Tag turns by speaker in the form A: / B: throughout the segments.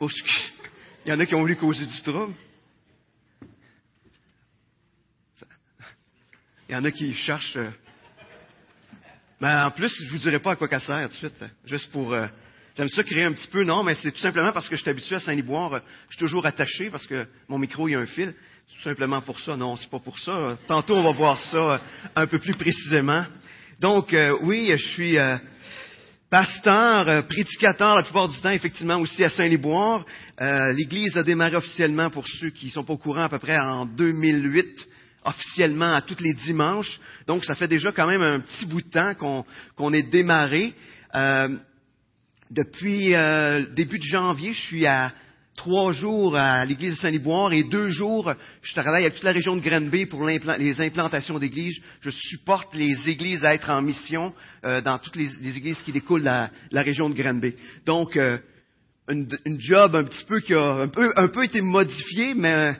A: Excuse. Il y en a qui ont voulu causer du trouble. Il y en a qui cherchent. euh, Mais en plus, je vous dirai pas à quoi ça sert tout de suite. hein. Juste pour. euh, J'aime ça créer un petit peu. Non, mais c'est tout simplement parce que je suis habitué à Saint-Liboire. euh, Je suis toujours attaché parce que mon micro, il y a un fil. C'est tout simplement pour ça. Non, c'est pas pour ça. Tantôt, on va voir ça un peu plus précisément. Donc, oui, je suis pasteur, euh, prédicateur la plupart du temps, effectivement, aussi à Saint-Liboire. Euh, L'Église a démarré officiellement, pour ceux qui sont pas au courant, à peu près en 2008, officiellement à tous les dimanches. Donc, ça fait déjà quand même un petit bout de temps qu'on qu'on est démarré. Euh, depuis euh, début de janvier, je suis à trois jours à l'église de Saint-Liboire et deux jours, je travaille avec toute la région de Granby pour les implantations d'églises. Je supporte les églises à être en mission euh, dans toutes les, églises qui découlent de la, région de Granby. Donc, euh, une, job un petit peu qui a un peu, été modifiée, mais euh,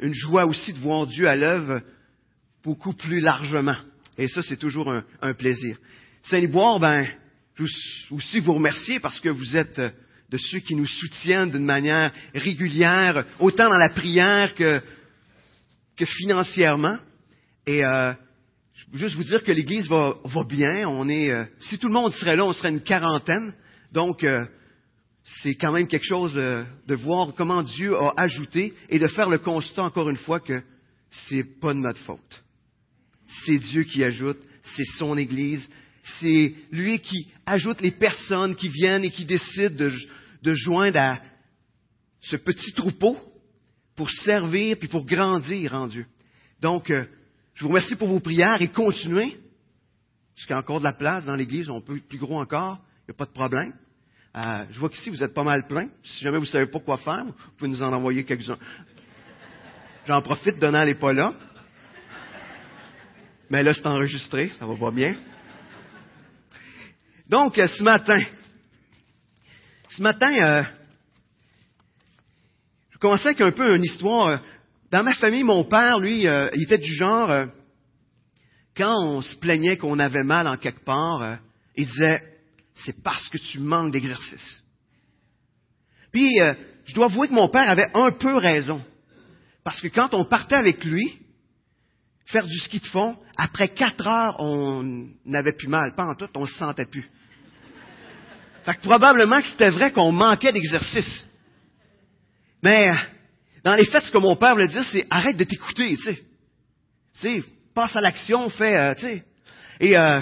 A: une joie aussi de voir Dieu à l'œuvre beaucoup plus largement. Et ça, c'est toujours un, plaisir. Saint-Liboire, ben, je aussi vous remercier parce que vous êtes de ceux qui nous soutiennent d'une manière régulière, autant dans la prière que, financièrement. Et euh, je veux juste vous dire que l'Église va, va bien. On est, euh, si tout le monde serait là, on serait une quarantaine. Donc, euh, c'est quand même quelque chose de, de voir comment Dieu a ajouté et de faire le constat encore une fois que c'est pas de notre faute. C'est Dieu qui ajoute, c'est son Église, c'est lui qui ajoute les personnes qui viennent et qui décident de, de joindre à ce petit troupeau pour servir puis pour grandir en Dieu. Donc, euh, je vous remercie pour vos prières et continuez. Parce qu'il y a encore de la place dans l'Église, on peut être plus gros encore, il n'y a pas de problème. Euh, je vois qu'ici, vous êtes pas mal plein. Si jamais vous ne savez pas quoi faire, vous pouvez nous en envoyer quelques-uns. J'en profite, Donald n'est pas là. Mais là, c'est enregistré, ça va pas bien. Donc, euh, ce matin, ce matin, euh, je commençais avec un peu une histoire. Dans ma famille, mon père, lui, euh, il était du genre, euh, quand on se plaignait qu'on avait mal en quelque part, euh, il disait, c'est parce que tu manques d'exercice. Puis, je dois avouer que mon père avait un peu raison. Parce que quand on partait avec lui, faire du ski de fond, après quatre heures, on n'avait plus mal. Pas en tout, on ne se sentait plus. Fait que probablement que c'était vrai qu'on manquait d'exercice. Mais, dans les faits, ce que mon père voulait dire, c'est arrête de t'écouter, tu sais. Tu sais, passe à l'action, fais, euh, tu sais. Et euh,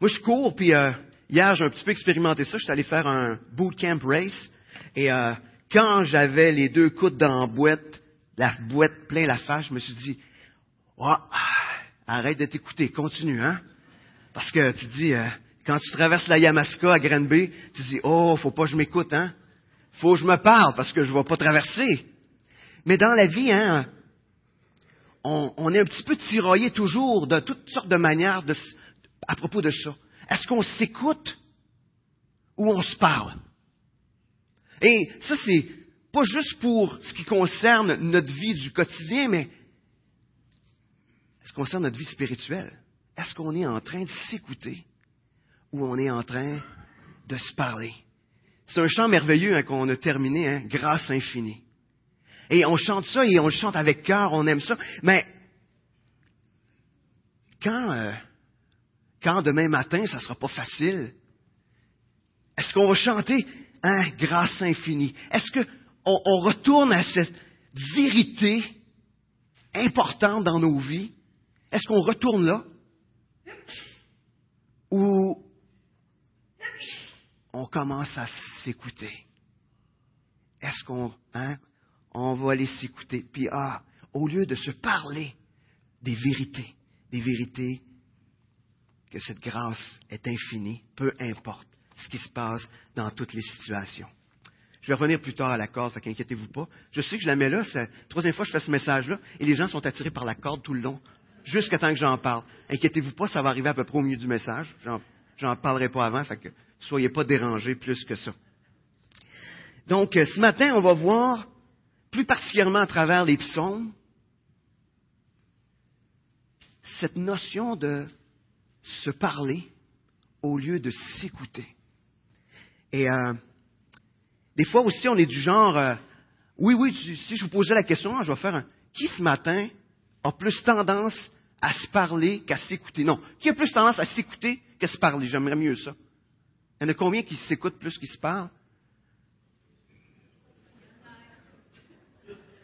A: moi, je cours, puis euh, hier, j'ai un petit peu expérimenté ça. Je suis allé faire un bootcamp race. Et euh, quand j'avais les deux coudes dans la boîte, la boîte plein la face, je me suis dit, Ah, arrête de t'écouter, continue, hein? Parce que tu dis, euh, quand tu traverses la Yamaska à Granby, tu dis, oh, faut pas que je m'écoute, hein? Faut que je me parle parce que je vais pas traverser. Mais dans la vie, hein, on, est un petit peu tiraillé toujours de toutes sortes de manières à propos de ça. Est-ce qu'on s'écoute ou on se parle? Et ça, c'est pas juste pour ce qui concerne notre vie du quotidien, mais ce qui concerne notre vie spirituelle? Est-ce qu'on est en train de s'écouter? Ou on est en train de se parler? C'est un chant merveilleux hein, qu'on a terminé, hein, Grâce infinie. Et on chante ça et on le chante avec cœur, on aime ça. Mais quand, euh, quand demain matin, ça ne sera pas facile, est-ce qu'on va chanter hein, grâce infinie? Est-ce qu'on on retourne à cette vérité importante dans nos vies? Est-ce qu'on retourne là? Ou on commence à s'écouter? Est-ce qu'on hein, on va aller s'écouter? Puis, ah, au lieu de se parler des vérités, des vérités que cette grâce est infinie, peu importe ce qui se passe dans toutes les situations. Je vais revenir plus tard à la corde, fait qu'inquiétez-vous pas. Je sais que je la mets là, c'est la troisième fois que je fais ce message-là, et les gens sont attirés par la corde tout le long, jusqu'à temps que j'en parle. Inquiétez-vous pas, ça va arriver à peu près au milieu du message. J'en, parlerai pas avant, fait que soyez pas dérangés plus que ça. Donc, euh, ce matin, on va voir, plus particulièrement à travers les psaumes, cette notion de se parler au lieu de s'écouter. Et euh, Des fois aussi, on est du genre, euh, oui, oui, si je vous posais la question, je vais faire un, qui ce matin a plus tendance à se parler qu'à s'écouter? Non, qui a plus tendance à s'écouter qu'à se parler? J'aimerais mieux ça. Il y en a combien qui s'écoutent plus qu'ils se parlent?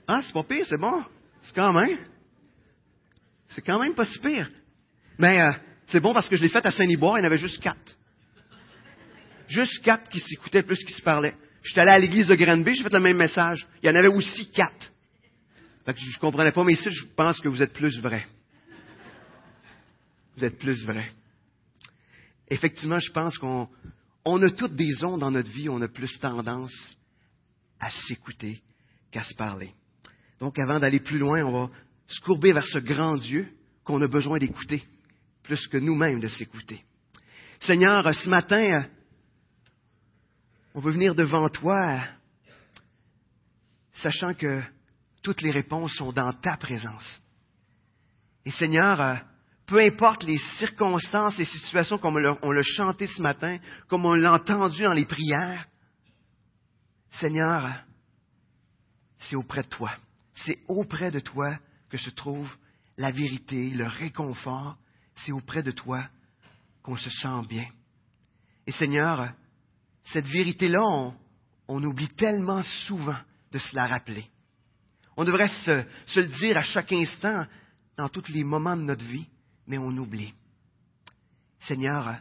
A: Ah, c'est pas pire, c'est bon. C'est quand même. C'est quand même pas si pire. Mais euh, c'est bon parce que je l'ai fait à Saint-Niboire, il y en avait juste quatre. Juste quatre qui s'écoutaient plus qu'ils se parlaient. J'étais allé à l'église de Granby, j'ai fait le même message. Il y en avait aussi quatre. Fait que je ne comprenais pas, mais ici, je pense que vous êtes plus vrai. Vous êtes plus vrai. Effectivement, je pense qu'on on a toutes des ondes dans notre vie, on a plus tendance à s'écouter qu'à se parler. Donc, avant d'aller plus loin, on va se courber vers ce grand Dieu qu'on a besoin d'écouter, plus que nous-mêmes de s'écouter. Seigneur, ce matin, on veut venir devant toi, sachant que toutes les réponses sont dans ta présence. Et Seigneur, peu importe les circonstances, les situations comme on l'a chanté ce matin, comme on l'a entendu dans les prières, Seigneur, c'est auprès de toi. C'est auprès de toi que se trouve la vérité, le réconfort. C'est auprès de toi qu'on se sent bien. Et Seigneur, cette vérité-là, on, oublie tellement souvent de se la rappeler. On devrait se, le dire à chaque instant, dans tous les moments de notre vie, mais on oublie. Seigneur,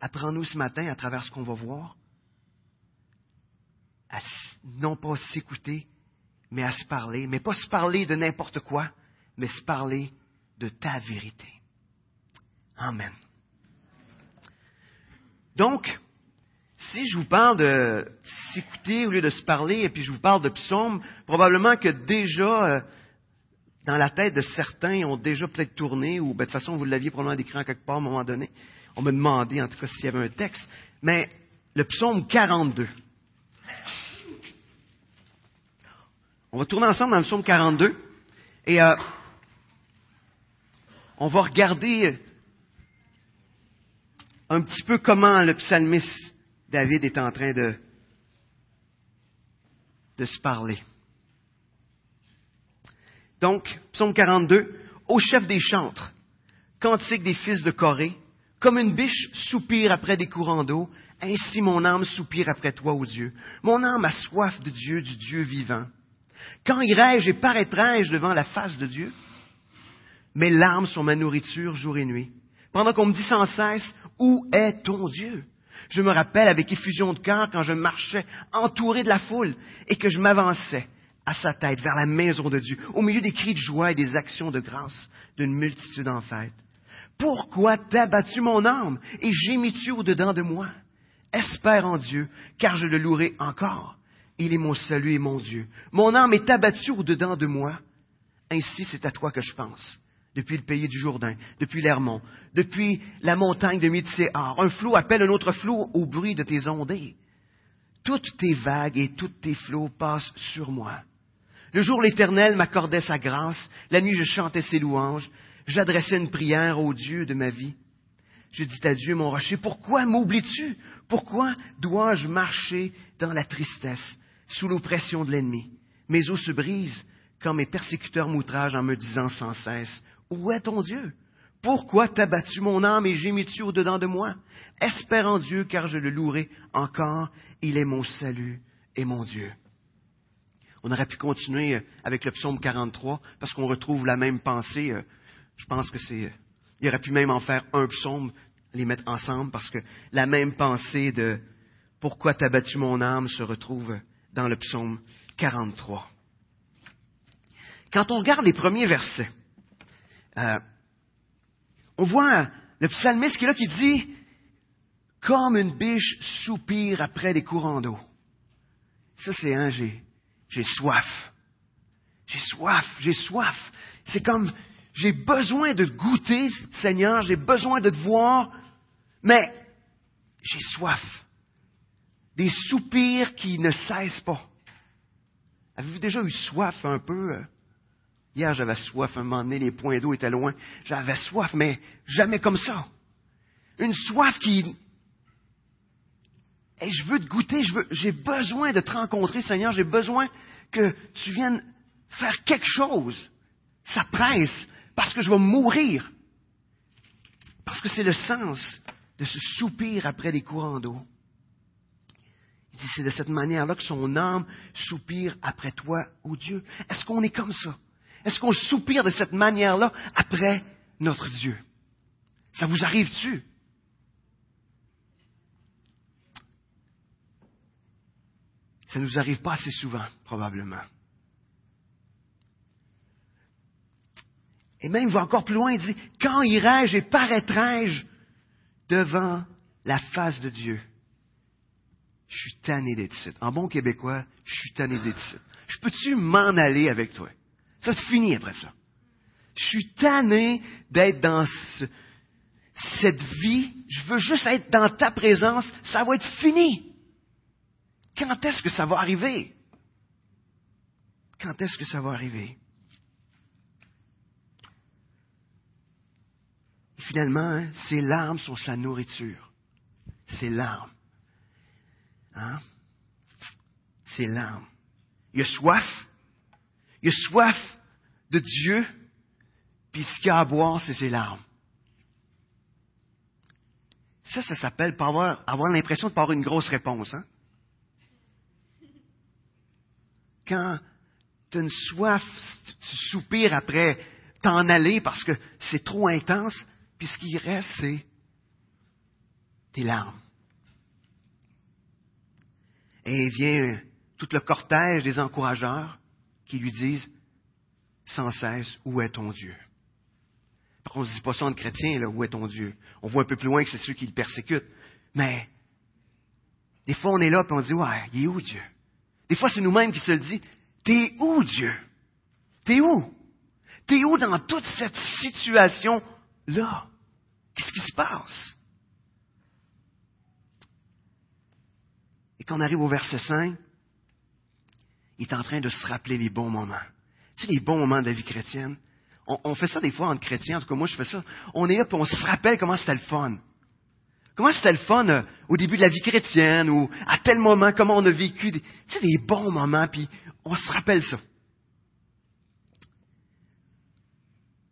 A: apprends-nous ce matin, à travers ce qu'on va voir, à non pas s'écouter, mais à se parler, mais pas se parler de n'importe quoi, mais se parler de ta vérité. Amen. Donc, si je vous parle de s'écouter au lieu de se parler, et puis je vous parle de psaumes, probablement que déjà, euh, dans la tête de certains, ont déjà peut-être tourné, ou ben, de toute façon, vous l'aviez probablement décrit en quelque part à un moment donné. On me demandait, en tout cas, s'il y avait un texte. Mais le psaume 42. On va tourner ensemble dans le psaume 42. Et euh, on va regarder un petit peu comment le psalmiste David est en train de se parler. Donc, psaume 42, au chef des chantres, cantique des fils de Corée, comme une biche soupire après des courants d'eau, ainsi mon âme soupire après toi, ô Dieu. Mon âme a soif de Dieu, du Dieu vivant. Quand irai-je et paraîtrai-je devant la face de Dieu? Mes larmes sont ma nourriture jour et nuit. Pendant qu'on me dit sans cesse, où est ton Dieu? Je me rappelle avec effusion de cœur quand je marchais entouré de la foule et que je m'avançais à sa tête vers la maison de Dieu, au milieu des cris de joie et des actions de grâce d'une multitude en fête. Pourquoi t'as mon âme et gémis-tu au-dedans de moi? Espère en Dieu, car je le louerai encore. Il est mon salut et mon Dieu. Mon âme est abattue au-dedans de moi. Ainsi c'est à toi que je pense depuis le pays du Jourdain, depuis l'Hermont, depuis la montagne de Mitséar. Un flot appelle un autre flot au bruit de tes ondées. Toutes tes vagues et tous tes flots passent sur moi. Le jour l'Éternel m'accordait sa grâce, la nuit je chantais ses louanges, j'adressais une prière au Dieu de ma vie. Je dis à Dieu, mon rocher, pourquoi m'oublies-tu? Pourquoi dois-je marcher dans la tristesse, sous l'oppression de l'ennemi? Mes os se brisent quand mes persécuteurs m'outragent en me disant sans cesse, où est ton Dieu? Pourquoi t'as battu mon âme et gémis-tu au-dedans de moi? Espère en Dieu, car je le louerai encore. Il est mon salut et mon Dieu. On aurait pu continuer avec le psaume 43 parce qu'on retrouve la même pensée. Je pense que c'est. Il aurait pu même en faire un psaume, les mettre ensemble parce que la même pensée de pourquoi t'as battu mon âme se retrouve dans le psaume 43. Quand on regarde les premiers versets, euh, on voit le psalmiste qui est là qui dit Comme une biche soupire après des courants d'eau. Ça, c'est un j'ai, j'ai soif. J'ai soif, j'ai soif. C'est comme j'ai besoin de goûter, Seigneur, j'ai besoin de te voir, mais j'ai soif. Des soupirs qui ne cessent pas. Avez-vous déjà eu soif un peu? Euh? Hier, j'avais soif, un moment donné, les points d'eau étaient loin. J'avais soif, mais jamais comme ça. Une soif qui, et je veux te goûter, j'ai besoin de te rencontrer, Seigneur, j'ai besoin que tu viennes faire quelque chose. Ça presse, parce que je vais mourir. Parce que c'est le sens de ce soupir après les courants d'eau. Il dit, c'est de cette manière-là que son âme soupire après toi, ô Dieu. Est-ce qu'on est comme ça? Est-ce qu'on soupire de cette manière-là après notre Dieu? Ça vous arrive-tu? Ça ne nous arrive pas assez souvent, probablement. Et même, il va encore plus loin, il dit, quand irai-je et paraîtrai-je devant la face de Dieu? Je suis tanné d'être ici. En bon québécois, je suis tanné d'être ici. Je peux-tu m'en aller avec toi? Ça, c'est fini après ça. Je suis tanné d'être dans cette vie. Je veux juste être dans ta présence. Ça va être fini. Quand est-ce que ça va arriver? Quand est-ce que ça va arriver? finalement, hein, ses larmes sont sa nourriture. Ses larmes. Hein? Ses larmes. Il a soif. Il a soif de Dieu. Puis ce qu'il a à boire, c'est ses larmes. Ça, ça s'appelle avoir, avoir l'impression de pas avoir une grosse réponse. Hein? Quand tu as une soif, tu soupires après t'en aller parce que c'est trop intense, puis ce qui reste, c'est tes larmes. Et vient tout le cortège des encourageurs qui lui disent sans cesse, où est ton Dieu? Par contre, on ne dit pas ça en chrétien, là, où est ton Dieu? On voit un peu plus loin que c'est ceux qui le persécutent. Mais, des fois, on est là et on dit, ouais, il est où Dieu? Des fois, c'est nous-mêmes qui se le dit, t'es où Dieu? T'es où? T'es où dans toute cette situation là. Qu'est-ce qui se passe? Et quand on arrive au verset 5, il est en train de se rappeler les bons moments. Tu sais, les bons moments de la vie chrétienne. On, fait ça des fois entre chrétiens, en tout cas moi je fais ça. On est là et on se rappelle comment c'était le fun. Comment c'était le fun euh, au début de la vie chrétienne ou à tel moment, comment on a vécu des, des bons moments, puis on se rappelle ça.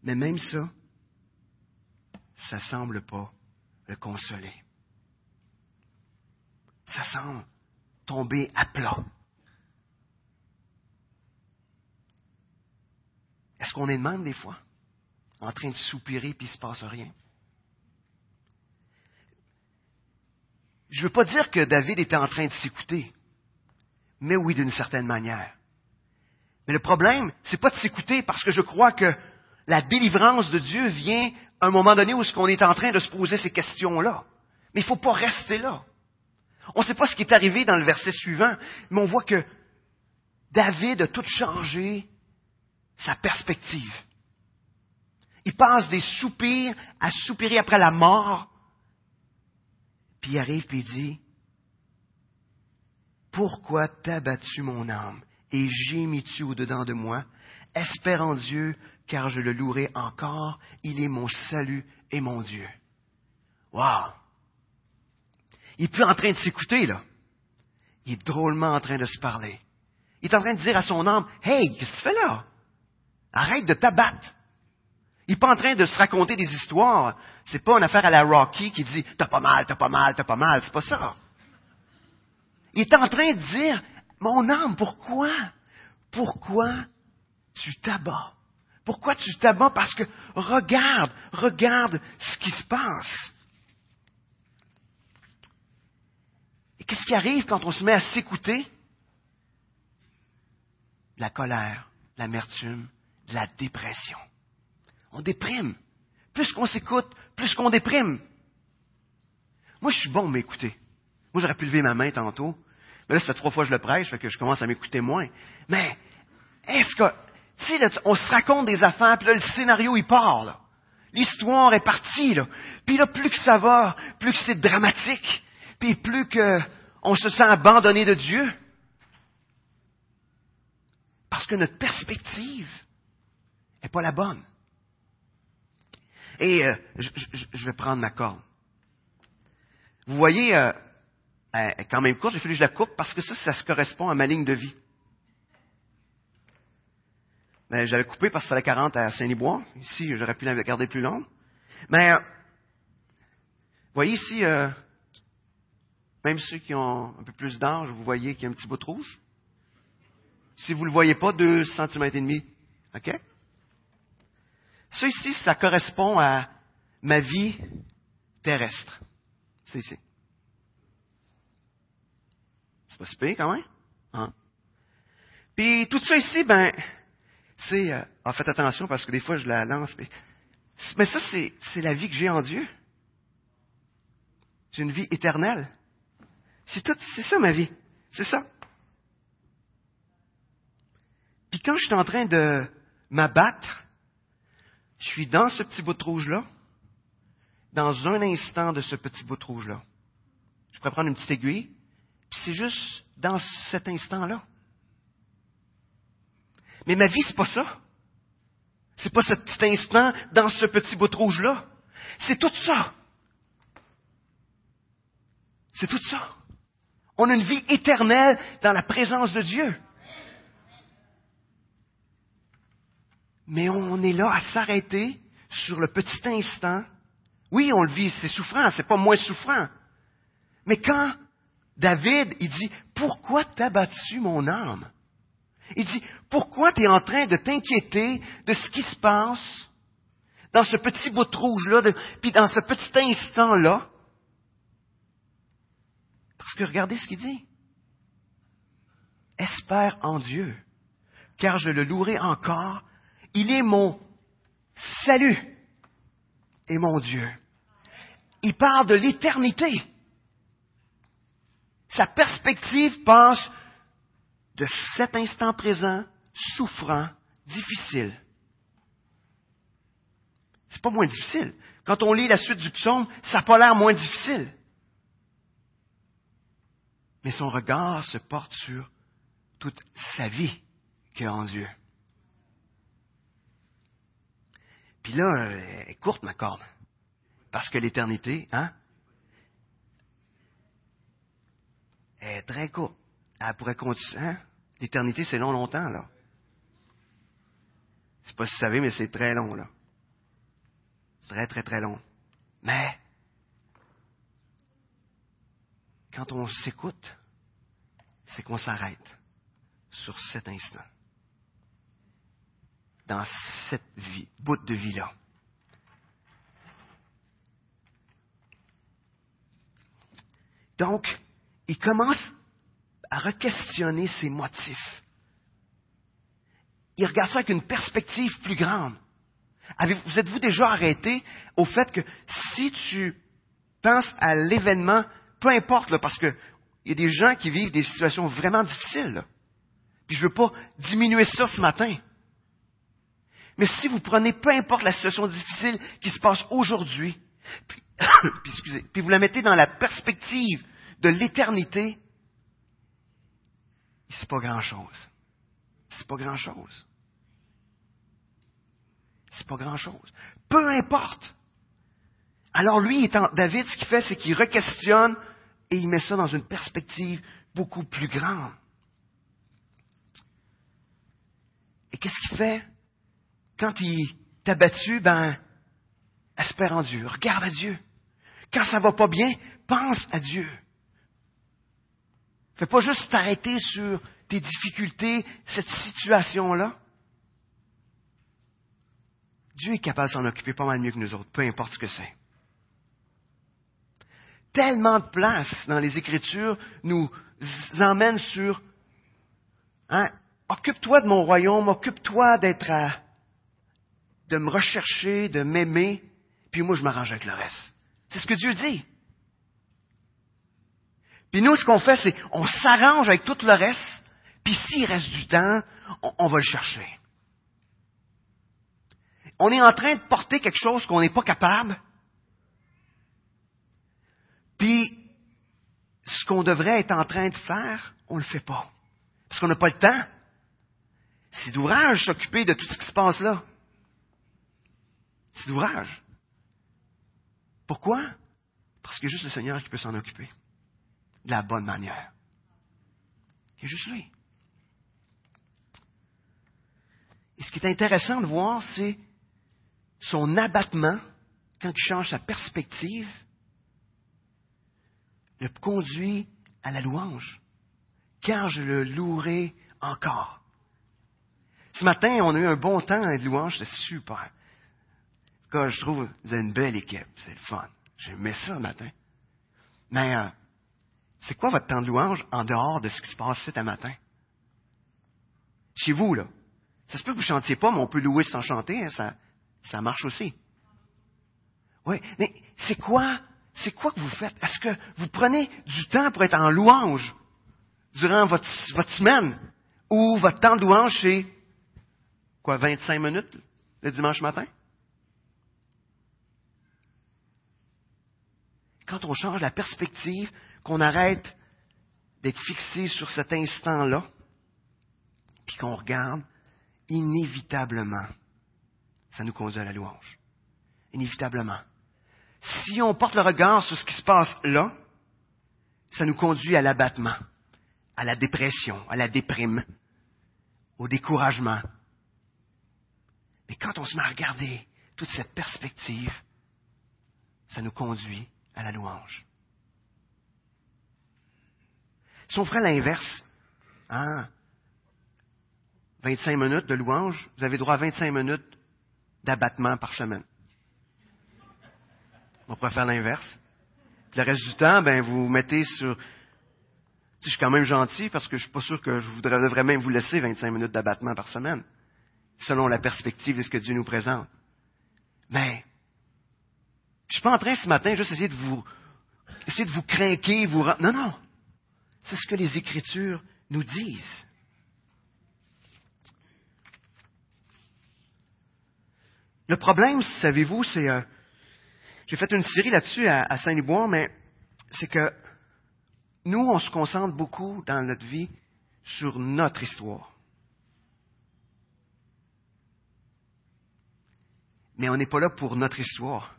A: Mais même ça, ça semble pas le consoler. Ça semble tomber à plat. Est-ce qu'on est de même des fois? En train de soupirer puis il se passe rien? Je ne veux pas dire que David était en train de s'écouter, mais oui, d'une certaine manière. Mais le problème, c'est pas de s'écouter parce que je crois que la délivrance de Dieu vient à un moment donné où ce est en train de se poser ces questions-là. Mais il ne faut pas rester là. On ne sait pas ce qui est arrivé dans le verset suivant, mais on voit que David a tout changé sa perspective. Il passe des soupirs à soupirer après la mort, puis il arrive et il dit, Pourquoi t'as battu mon âme et gémis-tu au-dedans de moi? Espère en Dieu, car je le louerai encore. Il est mon salut et mon Dieu. Wow! Il est plus en train de s'écouter, là. Il est drôlement en train de se parler. Il est en train de dire à son âme, Hey, qu'est-ce que tu fais là? Arrête de t'abattre. Il n'est pas en train de se raconter des histoires. C'est pas une affaire à la Rocky qui dit, t'as pas mal, t'as pas mal, t'as pas mal. C'est pas ça. Il est en train de dire, mon âme, pourquoi? Pourquoi tu t'abats? Pourquoi tu t'abats? Parce que regarde, regarde ce qui se passe. Et qu'est-ce qui arrive quand on se met à s'écouter? La colère, l'amertume, la dépression. On déprime. Plus qu'on s'écoute, plus qu'on déprime. Moi, je suis bon m'écouter. Moi, j'aurais pu lever ma main tantôt. Mais là, ça fait trois fois que je le prêche, fait que je commence à m'écouter moins. Mais, est-ce que, tu sais, on se raconte des affaires, puis là, le scénario, il part, là. L'histoire est partie, là. Puis là, plus que ça va, plus que c'est dramatique, puis plus que on se sent abandonné de Dieu. Parce que notre perspective n'est pas la bonne. Et euh, je, vais prendre ma corde. Vous voyez, euh, elle est quand même courte, j'ai fallu que je la coupe parce que ça, ça se correspond à ma ligne de vie. Mais j'avais coupé parce qu'il fallait 40 à Saint-Libois. Ici, j'aurais pu la garder plus longue. Mais, euh, voyez ici, euh, même ceux qui ont un peu plus d'âge, vous voyez qu'il y a un petit bout de rouge. Si vous ne le voyez pas, deux centimètres et demi. OK? Ça ici, ça correspond à ma vie terrestre. C'est ici. C'est pas super quand même. Hein? Puis tout ça ici, ben, c'est... Euh, ah, faites attention parce que des fois je la lance. Mais, ça, c'est, c'est la vie que j'ai en Dieu. J'ai une vie éternelle. C'est tout, c'est ça ma vie. C'est ça. Puis quand je suis en train de m'abattre, je suis dans ce petit bout de rouge-là, dans un instant de ce petit bout de rouge-là. Je pourrais prendre une petite aiguille, puis c'est juste dans cet instant-là. Mais ma vie, c'est pas ça. C'est pas ce petit instant dans ce petit bout de rouge-là. C'est tout ça. C'est tout ça. On a une vie éternelle dans la présence de Dieu. Mais on est là à s'arrêter sur le petit instant. Oui, on le vit, c'est souffrant, c'est pas moins souffrant. Mais quand David, il dit, pourquoi t'as battu mon âme? Il dit, pourquoi tu es en train de t'inquiéter de ce qui se passe dans ce petit bout de rouge-là, puis dans ce petit instant-là? Parce que regardez ce qu'il dit. Espère en Dieu, car je le louerai encore. Il est mon salut et mon Dieu. Il parle de l'éternité. Sa perspective passe de cet instant présent, souffrant, difficile. C'est pas moins difficile. Quand on lit la suite du psaume, ça n'a pas l'air moins difficile. Mais son regard se porte sur toute sa vie qu'il a en Dieu. Puis là, elle est courte ma corde. Parce que l'éternité, hein, est très courte elle pourrait continuer. Hein? L'éternité, c'est long, longtemps, là. Je sais pas si vous savez, mais c'est très long, là. Très, très, très long. Mais, quand on s'écoute, c'est qu'on s'arrête sur cet instant. Dans cette vie, bout de vie-là. Donc, il commence à re-questionner ses motifs. Il regarde ça avec une perspective plus grande. Vous êtes-vous déjà arrêté au fait que si tu penses à l'événement, peu importe, parce qu'il y a des gens qui vivent des situations vraiment difficiles, puis je ne veux pas diminuer ça ce matin. Mais si vous prenez peu importe la situation difficile qui se passe aujourd'hui, puis, puis vous la mettez dans la perspective de l'éternité, c'est pas grand-chose. C'est pas grand-chose. C'est pas grand-chose. Peu importe. Alors lui, étant David, ce qu'il fait, c'est qu'il requestionne et il met ça dans une perspective beaucoup plus grande. Et qu'est-ce qu'il fait? Quand il t'a battu, ben, espère en Dieu, regarde à Dieu. Quand ça va pas bien, pense à Dieu. Fais pas juste t'arrêter sur tes difficultés, cette situation-là. Dieu est capable de s'en occuper pas mal mieux que nous autres, peu importe ce que c'est. Tellement de place dans les Écritures nous emmène sur hein, occupe-toi de mon royaume, occupe-toi d'être à, de me rechercher, de m'aimer, puis moi je m'arrange avec le reste. C'est ce que Dieu dit. Puis nous, ce qu'on fait, c'est on s'arrange avec tout le reste, puis s'il reste du temps, on, va le chercher. On est en train de porter quelque chose qu'on n'est pas capable. Puis, ce qu'on devrait être en train de faire, on ne le fait pas. Parce qu'on n'a pas le temps. C'est d'ouvrage s'occuper de tout ce qui se passe là. C'est d'ouvrage. Pourquoi? Parce qu'il y a juste le Seigneur qui peut s'en occuper. de la bonne manière. Il y a juste lui. Et ce qui est intéressant de voir, c'est son abattement, quand il change sa perspective, le conduit à la louange. Car je le louerai encore. Ce matin, on a eu un bon temps de louange, c'était super. Je trouve, vous avez une belle équipe, c'est le fun. J'aimais ça le matin. Mais euh, c'est quoi votre temps de louange en dehors de ce qui se passe cet matin? Chez vous, là. Ça se peut que vous ne chantiez pas, mais on peut louer sans chanter, hein, ça, ça marche aussi. Oui, mais c'est quoi, c'est quoi que vous faites? Est-ce que vous prenez du temps pour être en louange durant votre, votre semaine? Ou votre temps de louange, c'est quoi, 25 minutes le dimanche matin? Quand on change la perspective, qu'on arrête d'être fixé sur cet instant-là, puis qu'on regarde, inévitablement, ça nous conduit à la louange. Inévitablement. Si on porte le regard sur ce qui se passe là, ça nous conduit à l'abattement, à la dépression, à la déprime, au découragement. Mais quand on se met à regarder toute cette perspective, ça nous conduit à la louange. Si on ferait l'inverse, hein, 25 minutes de louange, vous avez droit à 25 minutes d'abattement par semaine. On pourrait faire l'inverse. Le reste du temps, ben, vous mettez sur... je suis quand même gentil parce que je suis pas sûr que je voudrais, devrais même vous laisser 25 minutes d'abattement par semaine, selon la perspective de ce que Dieu nous présente. Mais, je suis pas en train ce matin juste essayer de vous, essayer de vous craquer, vous... Non, non. C'est ce que les Écritures nous disent. Le problème, savez-vous, c'est... Euh, j'ai fait une série là-dessus à, Saint-Liboire, mais c'est que nous, on se concentre beaucoup dans notre vie sur notre histoire. Mais on n'est pas là pour notre histoire.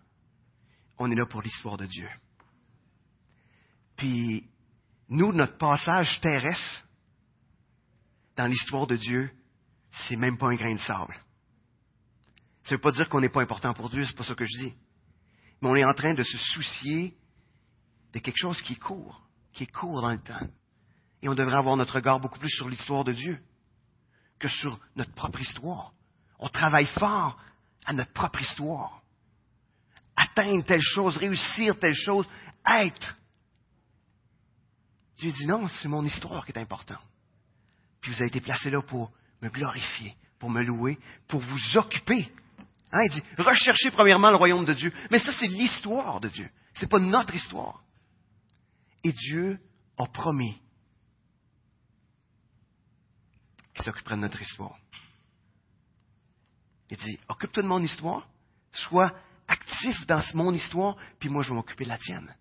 A: On est là pour l'histoire de Dieu. Puis, nous, notre passage terrestre dans l'histoire de Dieu, c'est même pas un grain de sable. Ça ne veut pas dire qu'on n'est pas important pour Dieu, c'est pas ça que je dis. Mais on est en train de se soucier de quelque chose qui court, qui court dans le temps. Et on devrait avoir notre regard beaucoup plus sur l'histoire de Dieu que sur notre propre histoire. On travaille fort à notre propre histoire. Atteindre telle chose, réussir telle chose, être. Dieu dit non, c'est mon histoire qui est importante. Puis vous avez été placé là pour me glorifier, pour me louer, pour vous occuper Hein, il dit, recherchez premièrement le royaume de Dieu. Mais ça, c'est l'histoire de Dieu. Ce n'est pas notre histoire. Et Dieu a promis qu'il s'occuperait de notre histoire. Il dit, occupe-toi de mon histoire, sois dans mon histoire, puis moi je vais m'occuper de la tienne.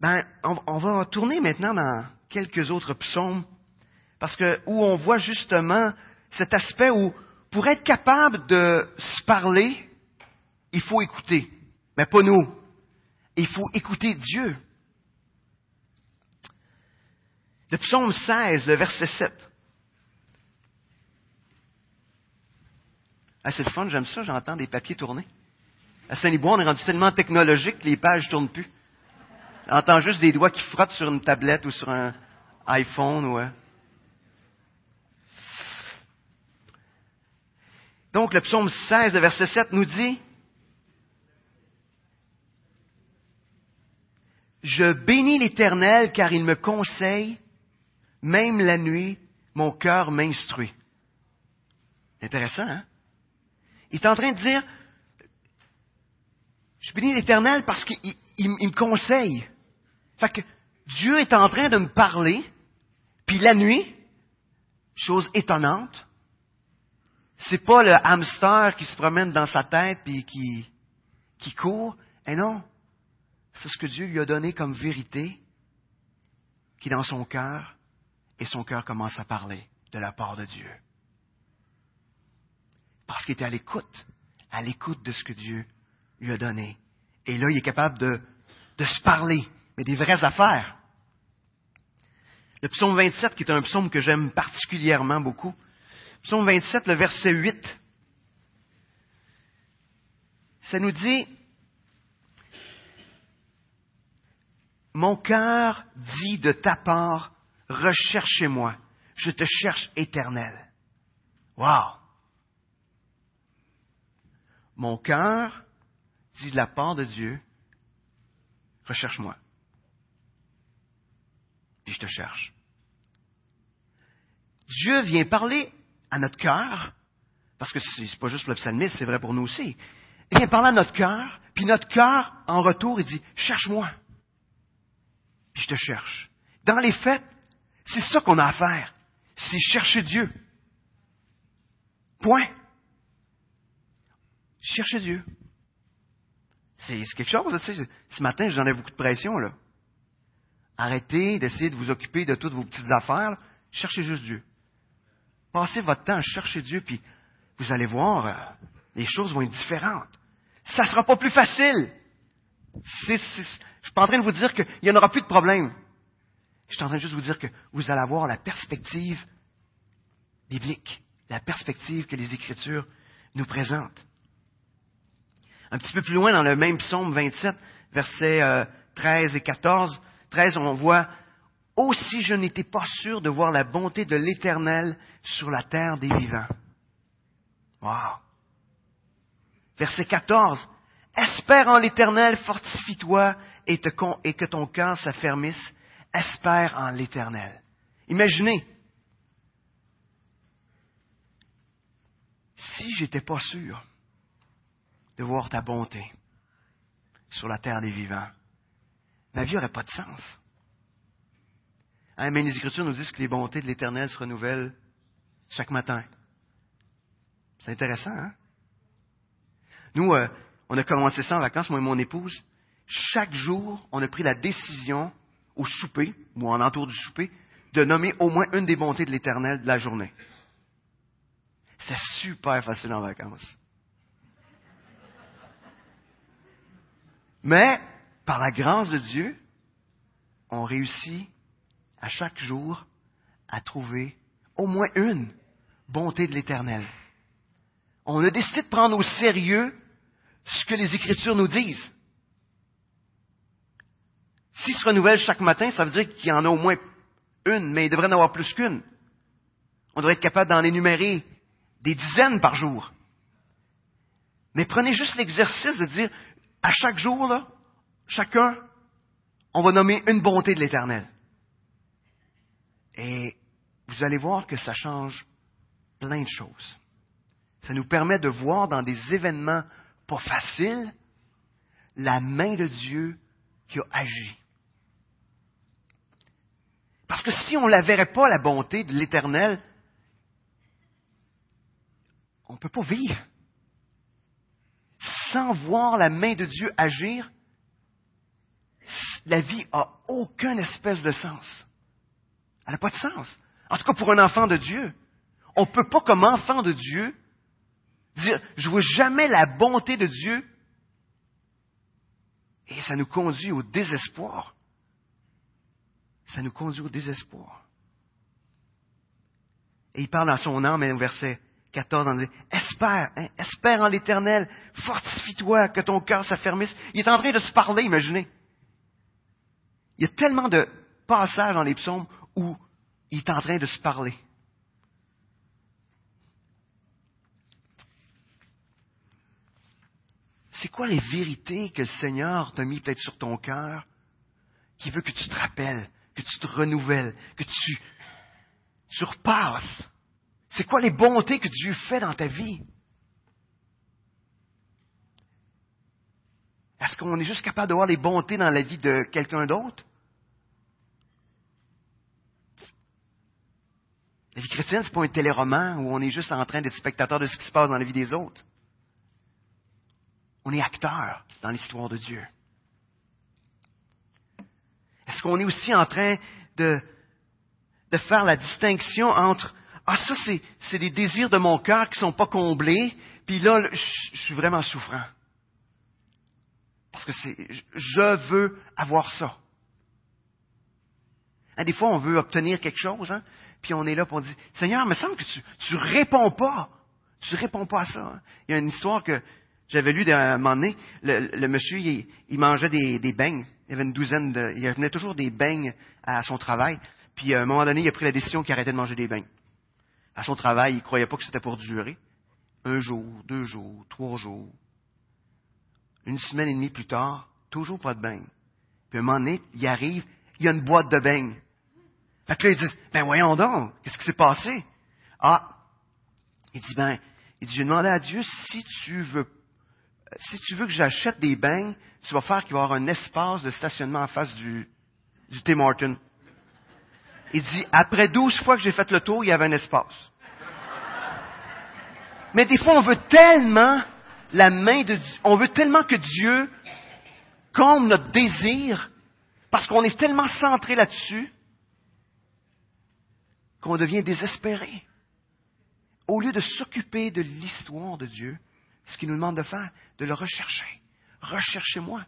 A: Ben, on va tourner maintenant dans quelques autres psaumes parce que où on voit justement cet aspect où, pour être capable de se parler, il faut écouter. Mais pas nous. Il faut écouter Dieu. Le psaume 16, le verset 7. C'est le fun, j'aime ça, j'entends des papiers tourner. À Saint-Libois, on est rendu tellement technologique que les pages ne tournent plus. J'entends juste des doigts qui frottent sur une tablette ou sur un iPhone ou... Donc le psaume 16, le verset 7 nous dit, Je bénis l'Éternel car il me conseille, même la nuit, mon cœur m'instruit. Intéressant, hein? Il est en train de dire, je bénis l'Éternel parce qu'il me conseille. Fait que Dieu est en train de me parler, puis la nuit, chose étonnante, c'est pas le hamster qui se promène dans sa tête et qui, qui court. Et non. C'est ce que Dieu lui a donné comme vérité qui est dans son cœur et son cœur commence à parler de la part de Dieu. Parce qu'il était à l'écoute, à l'écoute de ce que Dieu lui a donné Et là, il est capable de, de se parler, mais des vraies affaires. Le psaume 27, qui est un psaume que j'aime particulièrement beaucoup. Psaume 27, le verset 8. Ça nous dit, Mon cœur dit de ta part, recherchez-moi, je te cherche éternel. Wow! Mon cœur dit de la part de Dieu, recherche-moi. Puis je te cherche. Dieu vient parler à notre cœur, parce que ce n'est pas juste le psalmiste, c'est vrai pour nous aussi. Il vient parler à notre cœur, puis notre cœur, en retour, il dit, cherche-moi. Puis je te cherche. Dans les faits, c'est ça qu'on a à faire. C'est chercher Dieu. Point. Chercher Dieu. C'est quelque chose. Ce matin, j'en ai beaucoup de pression, là. Arrêtez d'essayer de vous occuper de toutes vos petites affaires. Cherchez juste Dieu. Passez votre temps à chercher Dieu, puis vous allez voir, euh, les choses vont être différentes. Ça ne sera pas plus facile. je ne suis pas en train de vous dire qu'il n'y en aura plus de problème. Je suis en train de juste vous dire que vous allez avoir la perspective biblique, la perspective que les Écritures nous présentent. Un petit peu plus loin, dans le même psaume 27, versets 13 euh, et 14, 13, on voit Aussi je n'étais pas sûr de voir la bonté de l'Éternel sur la terre des vivants. Wow. Verset 14. Espère en l'Éternel, fortifie-toi et, et, que ton cœur s'affermisse. Espère en l'Éternel. Imaginez, si j'étais pas sûr de voir ta bonté sur la terre des vivants, ma vie n'aurait pas de sens. Hein, mais les Écritures nous disent que les bontés de l'Éternel se renouvellent chaque matin. C'est intéressant, hein? Nous, euh, on a commencé ça en vacances, moi et mon épouse. Chaque jour, on a pris la décision au souper, ou en entour du souper, de nommer au moins une des bontés de l'Éternel de la journée. C'est super facile en vacances. Mais, par la grâce de Dieu, on réussit à chaque jour à trouver au moins une bonté de l'Éternel. On a décidé de prendre au sérieux ce que les Écritures nous disent. S'il se renouvelle chaque matin, ça veut dire qu'il y en a au moins une, mais il devrait en avoir plus qu'une. On devrait être capable d'en énumérer des dizaines par jour. Mais prenez juste l'exercice de dire, à chaque jour, là, chacun, on va nommer une bonté de l'Éternel. Et vous allez voir que ça change plein de choses. Ça nous permet de voir dans des événements pas faciles la main de Dieu qui a agi. Parce que si on ne la verrait pas, la bonté de l'Éternel, on ne peut pas vivre. Sans voir la main de Dieu agir, la vie n'a aucune espèce de sens. Elle n'a pas de sens. En tout cas, pour un enfant de Dieu. On ne peut pas, comme enfant de Dieu, dire, je ne vois jamais la bonté de Dieu. Et ça nous conduit au désespoir ça nous conduit au désespoir. Et il parle dans son âme, au verset 14, on dit, espère, hein, espère en l'éternel, fortifie-toi, que ton cœur s'affermisse. Il est en train de se parler, imaginez. Il y a tellement de passages dans les psaumes où il est en train de se parler. C'est quoi les vérités que le Seigneur t'a mis peut-être sur ton cœur qui veut que tu te rappelles que tu te renouvelles, que tu, surpasses? C'est quoi les bontés que Dieu fait dans ta vie? Est-ce qu'on est juste capable de voir les bontés dans la vie de quelqu'un d'autre? La vie chrétienne, ce n'est pas un téléroman où on est juste en train d'être spectateur de ce qui se passe dans la vie des autres. On est acteur dans l'histoire de Dieu. Est-ce qu'on est aussi en train de, de faire la distinction entre Ah, ça, c'est des désirs de mon cœur qui ne sont pas comblés, puis là, je, suis vraiment souffrant. Parce que c'est, je veux avoir ça. Hein, des fois, on veut obtenir quelque chose, hein, puis on est là pour dire, Seigneur, il me semble que tu, tu réponds pas. Tu réponds pas à ça. Hein. Il y a une histoire que j'avais lue à un moment donné. Le, monsieur, il, mangeait des, des beignes. Il y avait une douzaine de, il venait toujours des beignes à son travail. Puis à un moment donné, il a pris la décision qu'il arrêtait de manger des beignes. À son travail, il ne croyait pas que c'était pour durer. Un jour, deux jours, trois jours. Une semaine et demie plus tard, toujours pas de beignes. Puis à un moment donné, il arrive, il y a une boîte de beignes. Fait que là, ils disent, ben voyons donc, qu'est-ce qui s'est passé? Ah, il dit, ben, il dit, j'ai demandé à Dieu, si tu veux, si tu veux que j'achète des beignes, tu vas faire qu'il va y avoir un espace de stationnement en face du, du Tim. Il dit, après douze fois que j'ai fait le tour, il y avait un espace. Mais des fois, on veut tellement la main de Dieu, on veut tellement que Dieu comble notre désir, parce qu'on est tellement centré là-dessus, qu'on devient désespéré. Au lieu de s'occuper de l'histoire de Dieu, ce qu'il nous demande de faire, de le rechercher. Recherchez-moi.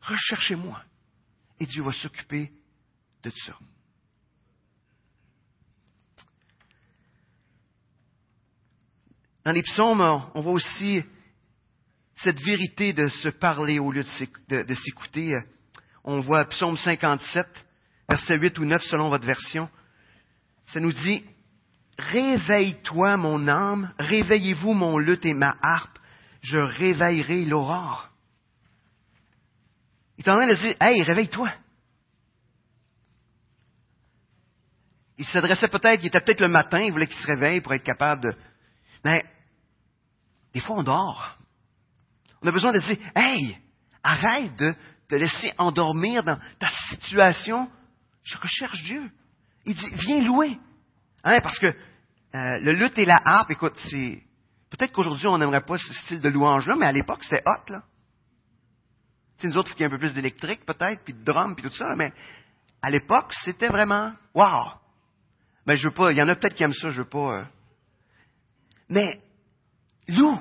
A: Recherchez-moi. Et Dieu va s'occuper de ça. Dans les psaumes, on voit aussi cette vérité de se parler au lieu de s'écouter. On voit psaume 57, verset 8 ou 9 selon votre version. Ça nous dit, Réveille-toi mon âme, réveillez-vous mon luth et ma harpe, je réveillerai l'aurore. Il est en train de dire, hey, réveille-toi. Il s'adressait peut-être, il était peut-être le matin, il voulait qu'il se réveille pour être capable de... Mais des fois, on dort. On a besoin de dire, hey, arrête de te laisser endormir dans ta situation. Je recherche Dieu. Il dit, viens louer. Hein, parce que euh, le luth et la harpe, écoute, c'est... Peut-être qu'aujourd'hui, on n'aimerait pas ce style de louange-là, mais à l'époque, c'était hot, là. C'est nous autres, il faut qu'il y ait un peu plus d'électrique, peut-être, puis de drum, puis tout ça, mais à l'époque, c'était vraiment, wow! Ben, je veux pas, il y en a peut-être qui aiment ça, je veux pas. Euh... Mais, loue,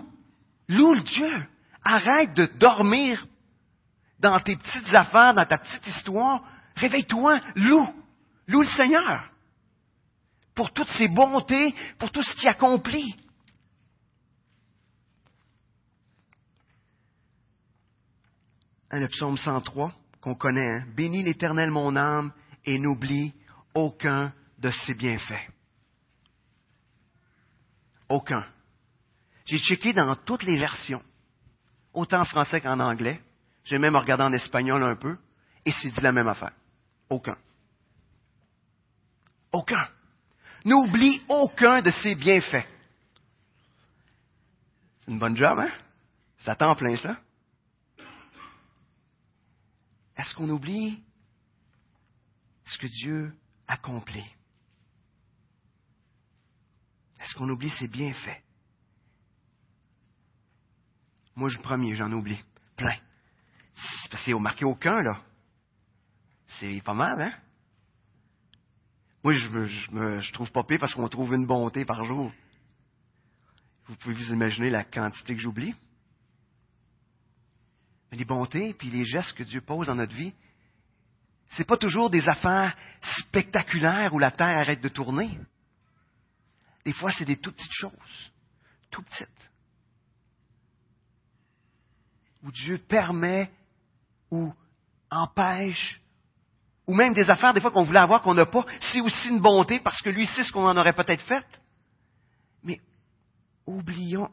A: loue le Dieu. Arrête de dormir dans tes petites affaires, dans ta petite histoire. Réveille-toi, loue, loue le Seigneur pour toutes ses bontés, pour tout ce qu'il accomplit. Le psaume 103 qu'on connaît, hein? Bénis l'Éternel mon âme et n'oublie aucun de ses bienfaits. Aucun. J'ai checké dans toutes les versions, autant en français qu'en anglais. J'ai même regardé en espagnol un peu, et c'est dit la même affaire. Aucun. Aucun n'oublie aucun de ses bienfaits. C'est une bonne job, hein? Ça t'en plein ça. Est-ce qu'on oublie ce que Dieu accomplit? Est-ce qu'on oublie ses bienfaits? Moi, je premier, j'en oublie. Plein. C'est marqué aucun, là. C'est pas mal, hein? Moi, je me, je, trouve pas pire parce qu'on trouve une bonté par jour. Vous pouvez vous imaginer la quantité que j'oublie. Mais les bontés puis les gestes que Dieu pose dans notre vie, c'est pas toujours des affaires spectaculaires où la terre arrête de tourner. Des fois, c'est des tout petites choses, tout petites, où Dieu permet ou empêche ou même des affaires des fois qu'on voulait avoir qu'on n'a pas, c'est aussi une bonté parce que lui sait ce qu'on en aurait peut-être fait. Mais oublions,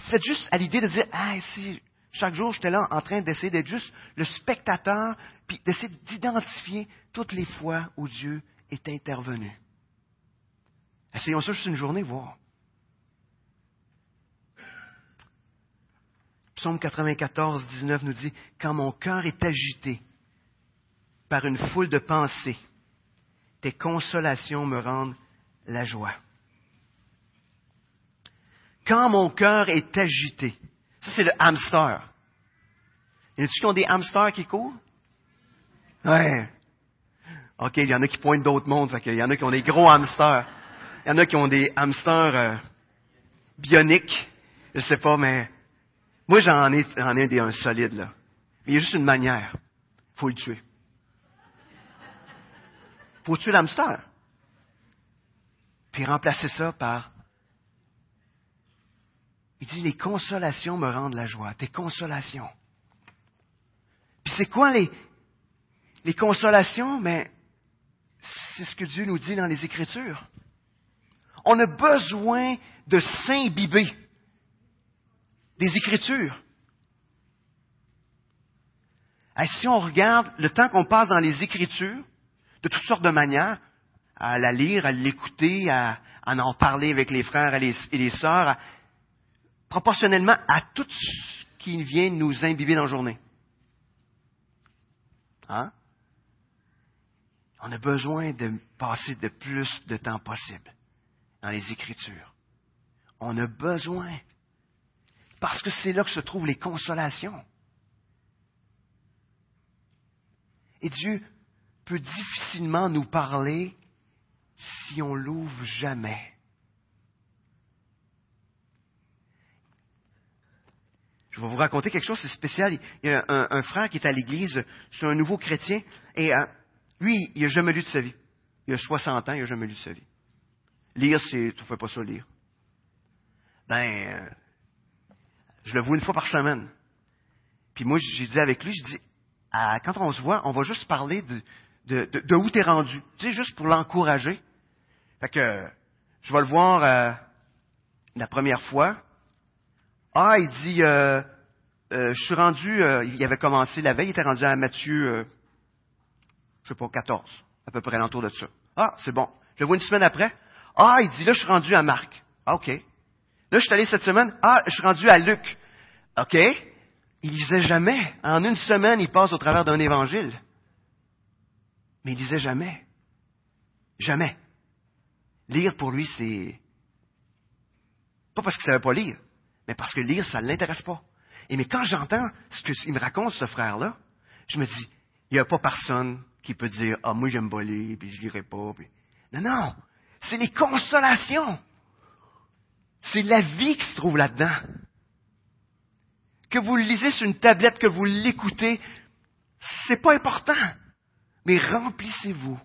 A: faites juste à l'idée de dire, ah, si chaque jour j'étais là en train d'essayer d'être juste le spectateur, puis d'essayer d'identifier toutes les fois où Dieu est intervenu. Essayons ça juste une journée, voir. Psaume 94, 19 nous dit, Quand mon cœur est agité, par une foule de pensées. Tes consolations me rendent la joie. Quand mon cœur est agité, ça c'est le hamster. Y en a-tu qui ont des hamsters qui courent? Ouais. OK, il y en a qui pointent d'autres mondes, il y en a qui ont des gros hamsters. Il y en a qui ont des hamsters euh, bioniques. Je sais pas, mais moi j'en ai, des un solide là. Mais il y a juste une manière. Faut le tuer. Faut tuer l'hamster. Puis remplacer ça par... Il dit, les consolations me rendent la joie. Tes consolations. Puis c'est quoi les, les consolations? Mais c'est ce que Dieu nous dit dans les Écritures. On a besoin de s'imbiber des Écritures. si on regarde le temps qu'on passe dans les Écritures, de toutes sortes de manières, à la lire, à l'écouter, à, en parler avec les frères et les, sœurs, proportionnellement à tout ce qui vient nous imbiber dans la journée. Hein? On a besoin de passer le plus de temps possible dans les Écritures. On a besoin. Parce que c'est là que se trouvent les consolations. Et Dieu peut difficilement nous parler si on l'ouvre jamais. Je vais vous raconter quelque chose, c'est spécial. Il y a un, frère qui est à l'église, c'est un nouveau chrétien, et euh, lui, il n'a jamais lu de sa vie. Il a 60 ans, il n'a jamais lu de sa vie. Lire, c'est, tu ne fais pas ça lire. Ben, euh, je le vois une fois par semaine. Puis moi, j'ai dit avec lui, je dis, quand on se voit, on va juste parler de, de, de, où tu es rendu. Tu sais, juste pour l'encourager. Fait que, je vais le voir euh, la première fois. Ah, il dit, euh, je suis rendu, il avait commencé la veille, il était rendu à Matthieu je sais pas, 14, à peu près l'entour de ça. Ah, c'est bon. Je le vois une semaine après. Ah, il dit, là, je suis rendu à Marc. Ah, OK. Là, je suis allé cette semaine. Ah, je suis rendu à Luc. OK. Il lisait jamais. En une semaine, il passe au travers d'un évangile. Mais il lisait jamais. Jamais. Lire pour lui, c'est. Pas parce qu'il ne savait pas lire, mais parce que lire, ça ne l'intéresse pas. Et mais quand j'entends ce qu'il me raconte, ce frère-là, je me dis, il n'y a pas personne qui peut dire Ah, moi j'aime pas lire, puis je lirai pas. Non, non. C'est les consolations. C'est la vie qui se trouve là-dedans. Que vous le lisez sur une tablette, que vous l'écoutez, c'est pas important. Mais remplissez-vous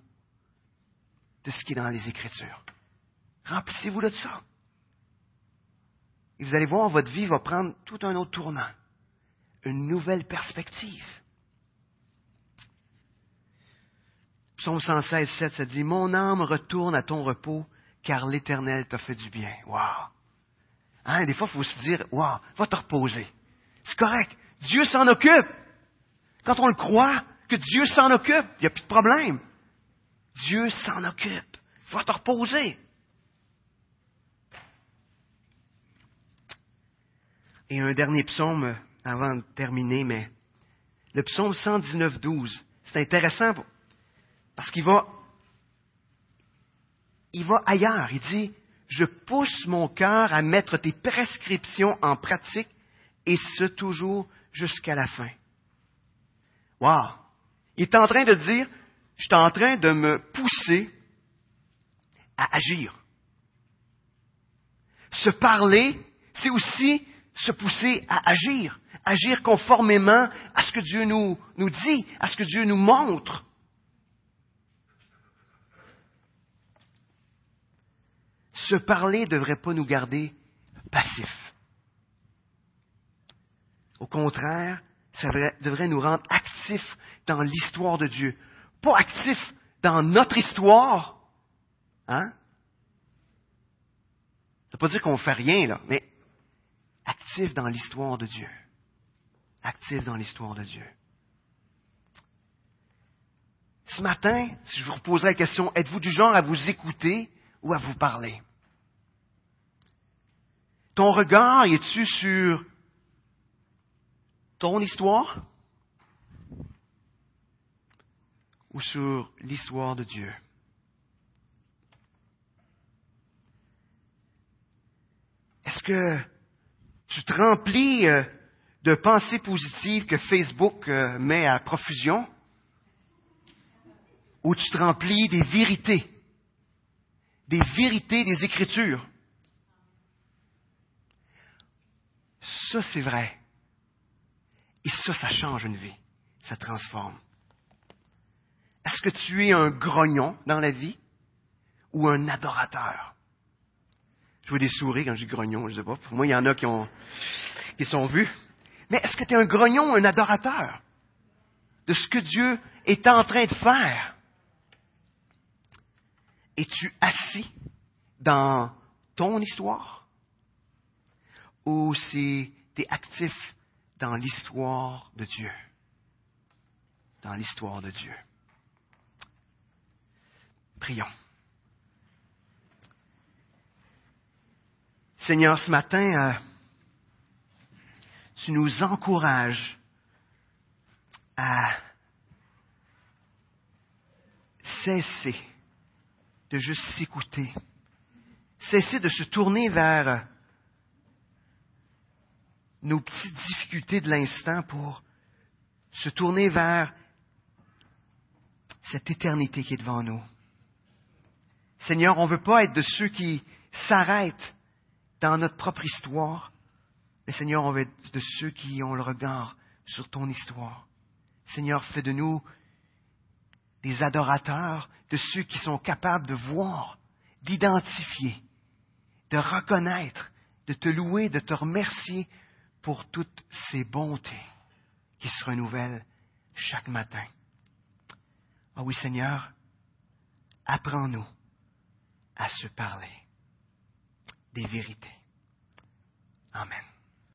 A: de ce qui est dans les Écritures. Remplissez-vous de ça. Et vous allez voir, votre vie va prendre tout un autre tournant, une nouvelle perspective. Psaume 116, 7, ça dit, Mon âme retourne à ton repos, car l'Éternel t'a fait du bien. Wow! Hein, des fois, il faut se dire, wow, va te reposer. C'est correct. Dieu s'en occupe. Quand on le croit, que Dieu s'en occupe, il n'y a plus de problème. Dieu s'en occupe. Va te reposer. Et un dernier psaume avant de terminer, mais le psaume 119, 12. C'est intéressant parce qu'il va, il va ailleurs. Il dit, je pousse mon cœur à mettre tes prescriptions en pratique et ce toujours jusqu'à la fin. Wow! Il est en train de dire, je suis en train de me pousser à agir. Se parler, c'est aussi se pousser à agir. Agir conformément à ce que Dieu nous, nous dit, à ce que Dieu nous montre. Se parler ne devrait pas nous garder passifs. Au contraire, ça devrait nous rendre actifs dans l'histoire de Dieu. Pas actifs dans notre histoire. Hein? Ça ne veut pas dire qu'on ne fait rien, là, mais actifs dans l'histoire de Dieu. Actifs dans l'histoire de Dieu. Ce matin, si je vous reposerais la question, êtes-vous du genre à vous écouter ou à vous parler? Ton regard est-tu sur ton histoire ou sur l'histoire de Dieu? Est-ce que tu te remplis euh, de pensées positives que Facebook euh, met à profusion? Ou tu te remplis des vérités, des vérités des Écritures? Ça, c'est vrai. Et ça, ça change une vie. Ça transforme. Est-ce que tu es un grognon dans la vie ou un adorateur? Je vois des souris quand je dis grognon, je sais pas. Pour moi, il y en a qui, ont, qui sont vus. Mais est-ce que tu es un grognon ou un adorateur de ce que Dieu est en train de faire? Es-tu assis dans ton histoire? Ou si tu es actif dans l'histoire de Dieu? Dans l'histoire de Dieu. Prions. Seigneur, ce matin, euh, tu nous encourages à cesser de juste s'écouter, cesser de se tourner vers nos petites difficultés de l'instant pour se tourner vers cette éternité qui est devant nous. Seigneur, on ne veut pas être de ceux qui s'arrêtent dans notre propre histoire, mais Seigneur, on veut être de ceux qui ont le regard sur ton histoire. Seigneur, fais de nous des adorateurs, de ceux qui sont capables de voir, d'identifier, de reconnaître, de te louer, de te remercier pour toutes ces bontés qui se renouvellent chaque matin. Ah oui, Seigneur, apprends-nous à se parler des vérités. Amen.